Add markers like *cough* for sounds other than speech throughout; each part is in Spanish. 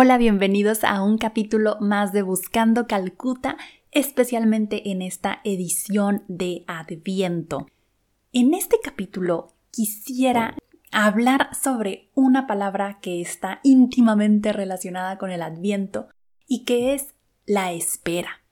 Hola, bienvenidos a un capítulo más de Buscando Calcuta, especialmente en esta edición de Adviento. En este capítulo quisiera hablar sobre una palabra que está íntimamente relacionada con el Adviento y que es la espera.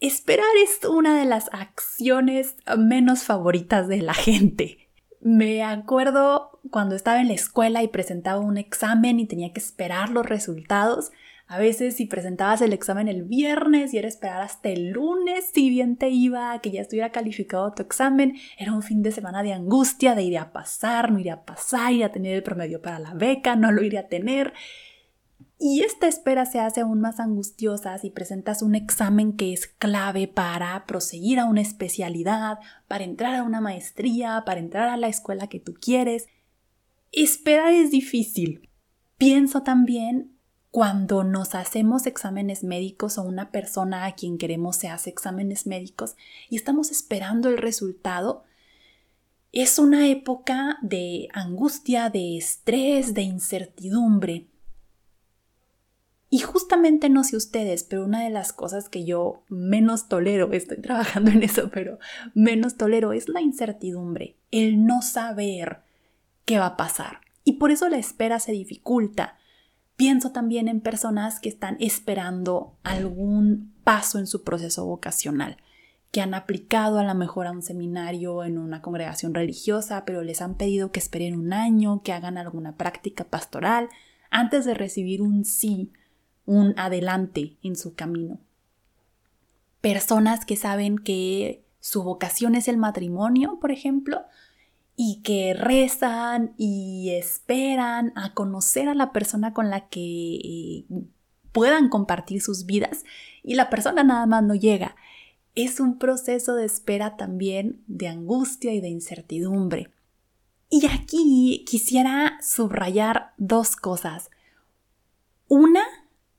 Esperar es una de las acciones menos favoritas de la gente. Me acuerdo cuando estaba en la escuela y presentaba un examen y tenía que esperar los resultados. A veces si presentabas el examen el viernes y era esperar hasta el lunes si bien te iba, que ya estuviera calificado tu examen, era un fin de semana de angustia, de ir a pasar, no ir a pasar, ir a tener el promedio para la beca, no lo iría a tener. Y esta espera se hace aún más angustiosa si presentas un examen que es clave para proseguir a una especialidad, para entrar a una maestría, para entrar a la escuela que tú quieres. Esperar es difícil. Pienso también cuando nos hacemos exámenes médicos o una persona a quien queremos se hace exámenes médicos y estamos esperando el resultado, es una época de angustia, de estrés, de incertidumbre. Y justamente no sé ustedes, pero una de las cosas que yo menos tolero, estoy trabajando en eso, pero menos tolero es la incertidumbre, el no saber qué va a pasar. Y por eso la espera se dificulta. Pienso también en personas que están esperando algún paso en su proceso vocacional, que han aplicado a lo mejor a un seminario en una congregación religiosa, pero les han pedido que esperen un año, que hagan alguna práctica pastoral, antes de recibir un sí un adelante en su camino. Personas que saben que su vocación es el matrimonio, por ejemplo, y que rezan y esperan a conocer a la persona con la que eh, puedan compartir sus vidas y la persona nada más no llega. Es un proceso de espera también de angustia y de incertidumbre. Y aquí quisiera subrayar dos cosas. Una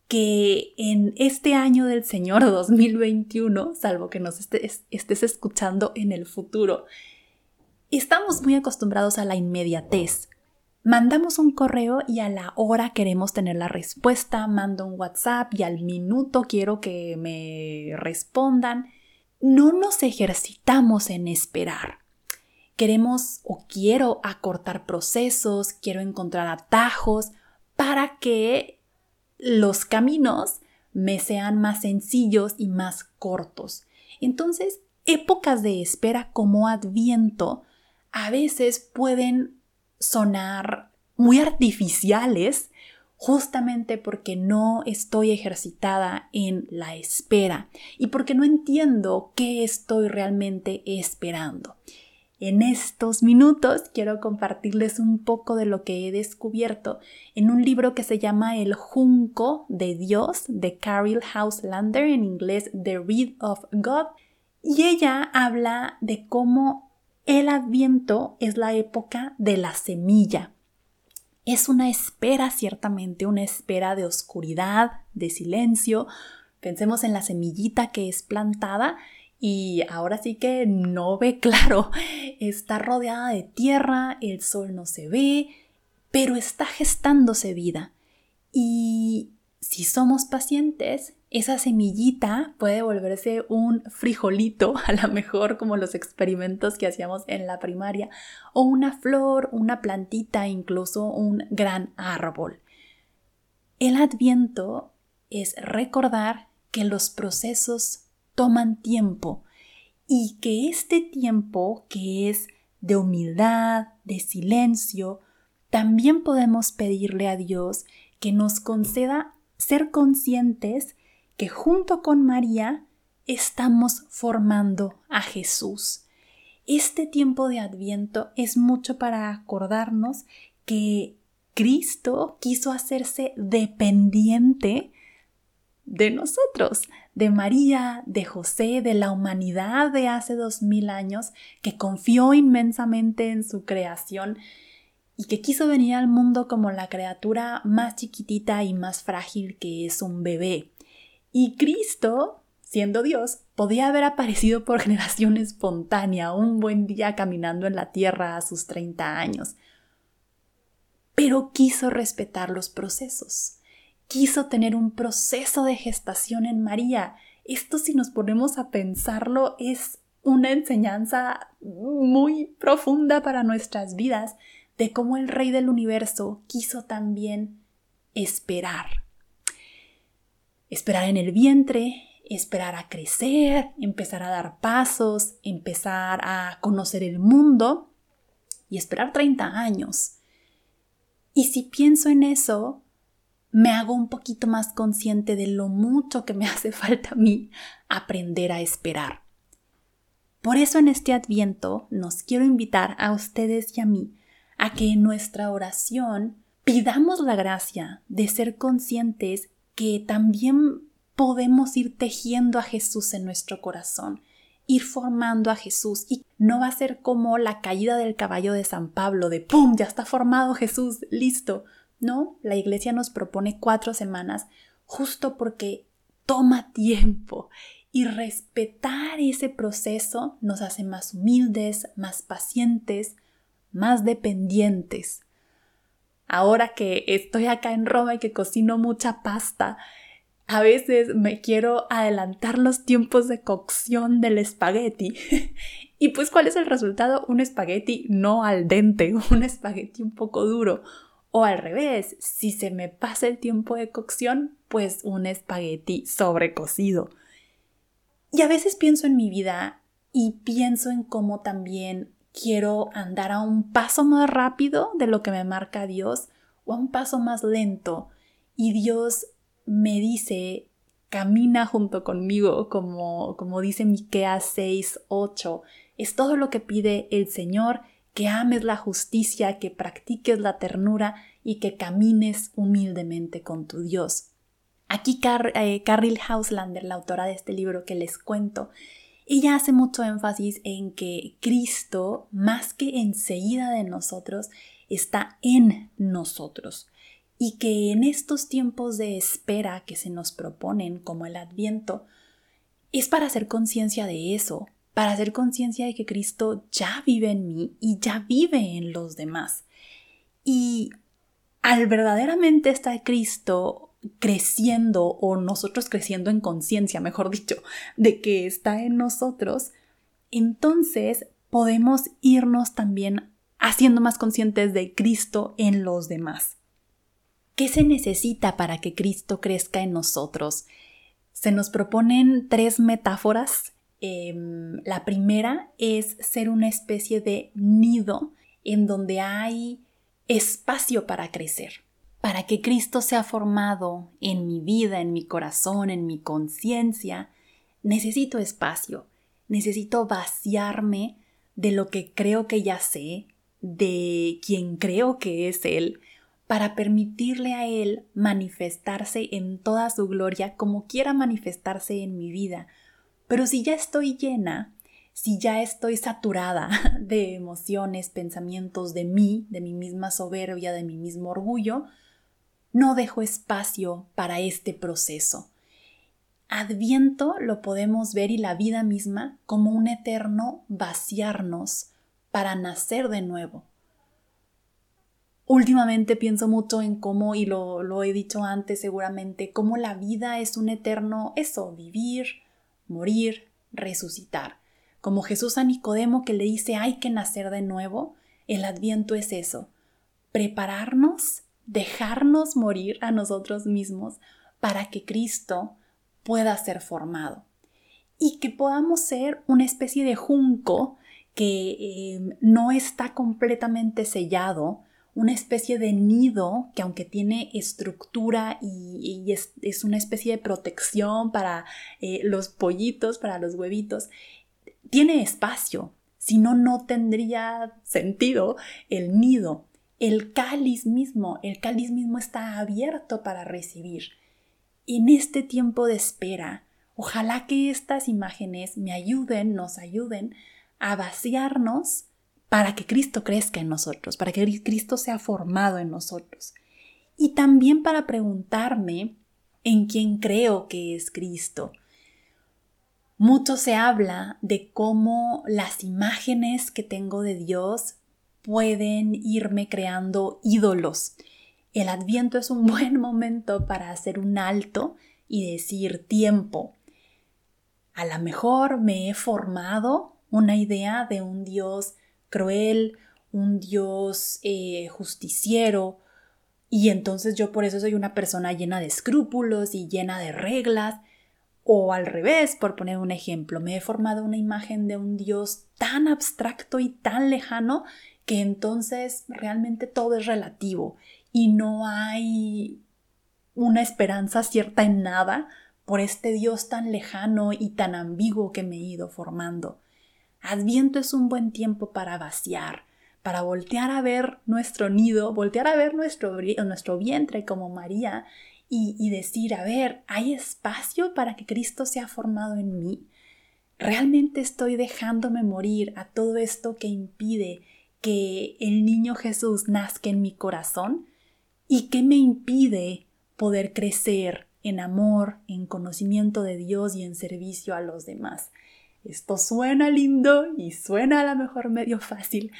que en este año del Señor 2021, salvo que nos estés, escuchando en el futuro, estamos muy acostumbrados a la inmediatez. Mandamos un correo y a la hora queremos tener la respuesta, mando un WhatsApp y al minuto quiero que me respondan. No nos ejercitamos en esperar. Queremos o quiero acortar procesos, quiero encontrar atajos para que los caminos me sean más sencillos y más cortos. Entonces, épocas de espera como adviento a veces pueden sonar muy artificiales justamente porque no estoy ejercitada en la espera y porque no entiendo qué estoy realmente esperando. En estos minutos quiero compartirles un poco de lo que he descubierto en un libro que se llama El Junco de Dios de Carol Houselander, en inglés The Reed of God, y ella habla de cómo el adviento es la época de la semilla. Es una espera, ciertamente, una espera de oscuridad, de silencio. Pensemos en la semillita que es plantada y ahora sí que no ve *laughs* claro. Está rodeada de tierra, el sol no se ve, pero está gestándose vida. Y si somos pacientes, esa semillita puede volverse un frijolito, *laughs* a lo mejor como los experimentos que hacíamos en la primaria, o una flor, una plantita, incluso un gran árbol. El adviento es recordar que los procesos toman tiempo y que este tiempo que es de humildad, de silencio, también podemos pedirle a Dios que nos conceda ser conscientes que junto con María estamos formando a Jesús. Este tiempo de Adviento es mucho para acordarnos que Cristo quiso hacerse dependiente de nosotros, de María, de José, de la humanidad de hace dos mil años, que confió inmensamente en su creación y que quiso venir al mundo como la criatura más chiquitita y más frágil que es un bebé. Y Cristo, siendo Dios, podía haber aparecido por *laughs* generación espontánea un buen día caminando en la tierra a sus 30 años. Pero quiso respetar los procesos quiso tener un proceso de gestación en María. Esto si nos ponemos a pensarlo es una enseñanza muy profunda para nuestras vidas de cómo el Rey del Universo quiso también esperar. Esperar en el vientre, esperar a crecer, empezar a dar pasos, empezar a conocer el mundo y esperar 30 años. Y si pienso en eso, me hago un poquito más consciente de lo mucho que me *laughs* hace falta a mí aprender a esperar. Por eso en este adviento nos quiero invitar a ustedes y a mí a que en nuestra oración pidamos la gracia de ser conscientes que también podemos ir tejiendo a Jesús en nuestro corazón, ir formando a Jesús y no va a ser como la caída del caballo de San Pablo de ¡pum! ya está formado Jesús, listo. No, la iglesia nos propone cuatro semanas justo porque toma tiempo y respetar ese proceso nos hace más humildes, más pacientes, más dependientes. Ahora que estoy acá en Roma y que cocino mucha pasta, a veces me quiero adelantar los tiempos de cocción del espagueti. *laughs* y pues, ¿cuál es el resultado? Un espagueti no al dente, *laughs* un espagueti un poco duro, o al revés, si se me pasa el tiempo de cocción, pues un espagueti sobrecocido. Y a veces pienso en mi vida y pienso en cómo también quiero andar a un paso más rápido de lo que me marca Dios o a un paso más lento. Y Dios me dice, camina junto conmigo, como, como dice Miqueas 6, 8. Es todo lo que pide el Señor que ames la justicia, que practiques la ternura y que camines humildemente con tu Dios. Aquí Car eh, Hauslander, la autora de este libro que les cuento, ella hace mucho énfasis en que Cristo, más que enseguida de nosotros, está en nosotros y que en estos tiempos de espera que se nos proponen, como el Adviento, es para hacer conciencia de eso, para hacer conciencia de que Cristo ya vive en mí y ya vive en los demás. Y al verdaderamente estar Cristo creciendo o nosotros creciendo en conciencia, mejor dicho, de que está en nosotros, entonces podemos irnos también haciendo más conscientes de Cristo en los demás. ¿Qué se necesita para que Cristo crezca en nosotros? Se nos proponen tres metáforas Em, la primera es ser una especie de nido en donde hay espacio para crecer. Para que Cristo sea formado en mi vida, en mi corazón, en mi conciencia, necesito espacio, necesito vaciarme de lo que creo que ya sé, de quien creo que es Él, para permitirle a Él manifestarse en toda su gloria como quiera manifestarse en mi vida, pero si ya estoy llena, si ya estoy saturada *laughs* de emociones, pensamientos de mí, de mi misma soberbia, de mi mismo orgullo, no dejo espacio para este proceso. Adviento lo podemos ver y la vida misma como un eterno vaciarnos para nacer de nuevo. Últimamente pienso mucho en cómo, y lo, lo he dicho antes seguramente, cómo la vida es un eterno eso, vivir, morir, resucitar. Como Jesús a Nicodemo que le dice hay que nacer de nuevo, el adviento es eso, prepararnos, dejarnos morir a nosotros mismos para que Cristo pueda ser formado y que podamos ser una especie de junco que eh, no está completamente sellado, una especie de nido que aunque tiene estructura y, es, una especie de protección para eh, los pollitos, para los huevitos, tiene espacio, si no, no tendría sentido el nido. El cáliz mismo, el cáliz mismo está abierto para recibir. en este tiempo de espera, ojalá que estas imágenes me ayuden, nos ayuden a vaciarnos para que Cristo crezca en nosotros, para que Cristo sea formado en nosotros. Y también para preguntarme en quién creo que es Cristo. Mucho se habla de cómo las imágenes que tengo de Dios pueden irme creando ídolos. El adviento es un *laughs* buen momento para hacer un alto y decir tiempo. A lo mejor me he formado una idea de un Dios cruel, un Dios eh, justiciero, y entonces yo por eso soy una persona llena de escrúpulos y llena de reglas. O al revés, por poner un ejemplo, me he formado una imagen de un Dios tan abstracto y tan lejano que entonces realmente todo es relativo y no hay una esperanza cierta en nada por este Dios tan lejano y tan ambiguo que me he ido formando. Adviento es un buen tiempo para vaciar, para voltear a ver nuestro nido, voltear a ver nuestro, nuestro vientre como María y, decir, a ver, ¿hay espacio para que Cristo sea formado en mí? ¿Realmente estoy dejándome morir a todo esto que impide que el niño Jesús nazca en mi corazón? ¿Y qué me impide poder crecer en amor, en conocimiento de Dios y en servicio a los demás? Esto suena lindo y suena a lo mejor medio fácil,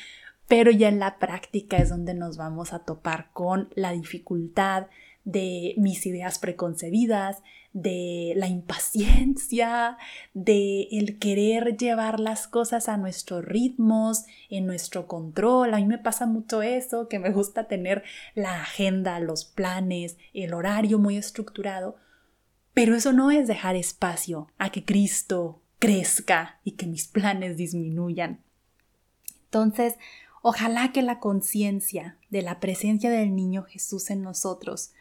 pero ya en la práctica es donde nos vamos a topar con la dificultad de mis ideas preconcebidas, de la impaciencia, de el querer llevar las cosas a nuestros ritmos, en nuestro control. A mí me pasa mucho eso, que me gusta tener la agenda, los planes, el horario muy estructurado, pero eso no es dejar espacio a que Cristo crezca y que mis planes disminuyan. Entonces, Ojalá que la conciencia de la presencia del niño Jesús en nosotros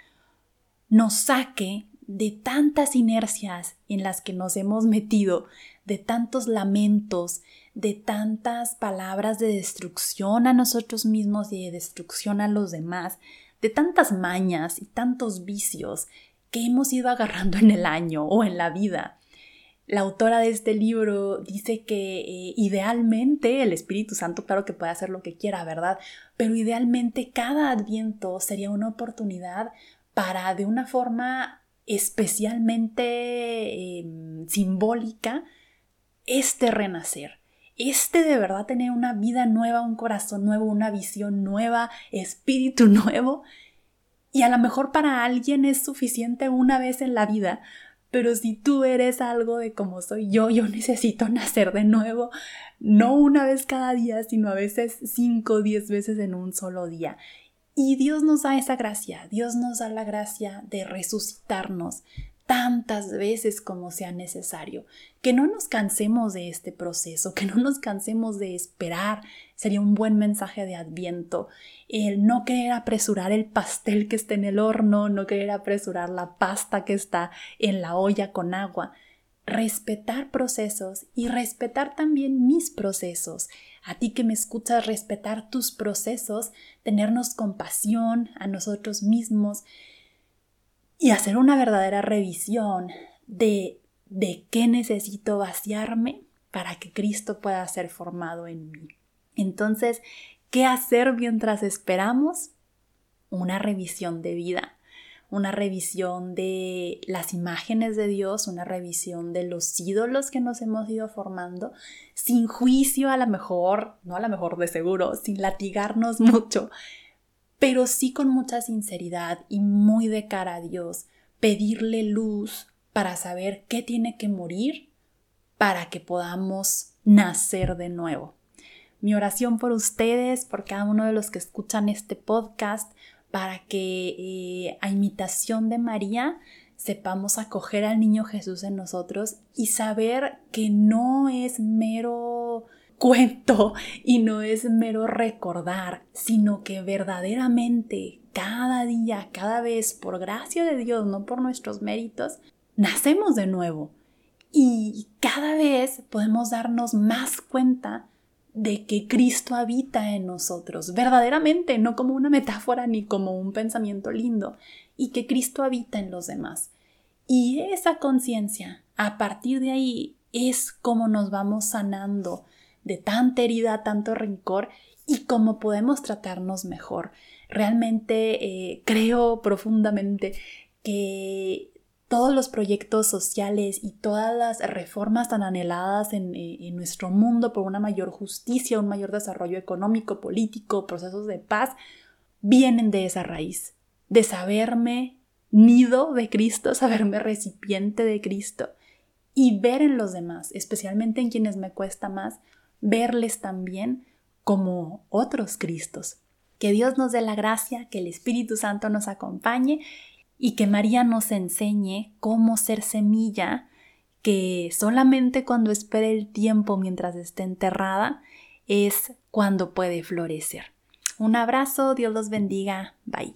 nos saque de tantas inercias en las que nos hemos metido, de tantos lamentos, de tantas palabras de destrucción a nosotros mismos y de destrucción a los demás, de tantas mañas y tantos vicios que hemos ido agarrando en el año o en la vida la autora de este libro dice que eh, idealmente el Espíritu Santo, claro que puede hacer lo que quiera, ¿verdad? Pero idealmente cada adviento sería una oportunidad para de una forma especialmente em, simbólica este renacer. Este de verdad tener una vida nueva, un corazón nuevo, una visión nueva, espíritu *laughs* nuevo. Y a lo mejor para alguien es suficiente una vez en la vida, pero si tú eres algo de como soy yo, yo necesito *laughs* nacer de nuevo, no una vez cada día, sino a veces cinco o diez veces en un solo día. Y Dios nos da esa gracia, Dios nos da la gracia de resucitarnos, tantas veces como sea necesario. Que no nos cansemos de este proceso, que no nos cansemos de esperar. Sería un buen mensaje de adviento. El no querer apresurar el pastel que está en el horno, no querer apresurar la pasta que está en la olla con agua. Respetar procesos y respetar también mis procesos. A ti que me escuchas, respetar tus procesos, tenernos compasión a nosotros mismos y hacer una verdadera revisión de, de qué necesito vaciarme para que Cristo pueda ser formado en mí. Entonces, ¿qué hacer mientras esperamos? Una revisión de vida, una revisión de las imágenes de Dios, una revisión de los ídolos que nos hemos ido formando, sin juicio a lo mejor, no a lo mejor de seguro, sin latigarnos *laughs* mucho, pero sí con mucha sinceridad y muy de cara a Dios, pedirle luz para saber qué tiene que morir para que podamos nacer de nuevo. Mi oración por ustedes, por cada uno de los que escuchan este podcast, para que eh, a imitación de María sepamos acoger al niño Jesús en nosotros y saber que no es mero cuento y no es mero recordar, sino que verdaderamente cada día, cada vez, por gracia de Dios, no por nuestros méritos, nacemos de nuevo. Y cada vez podemos darnos más cuenta de que Cristo habita en nosotros, verdaderamente, no como una metáfora ni como un pensamiento lindo, y que Cristo habita en los demás. Y esa conciencia, a partir de ahí, es como nos vamos sanando de tanta herida, tanto rencor y cómo podemos tratarnos mejor. Realmente eh, creo profundamente que todos los proyectos sociales y todas las reformas tan anheladas en, eh, en, nuestro mundo por una mayor justicia, un mayor desarrollo económico, político, procesos de paz, vienen de esa raíz, de saberme nido de Cristo, *laughs* saberme recipiente de Cristo y ver en los demás, especialmente en quienes me cuesta más, verles también como otros Cristos. Que Dios nos dé la gracia, que el Espíritu Santo nos acompañe y que María nos enseñe cómo ser semilla que solamente cuando espere el tiempo mientras esté enterrada es cuando puede florecer. Un abrazo, Dios los bendiga, bye.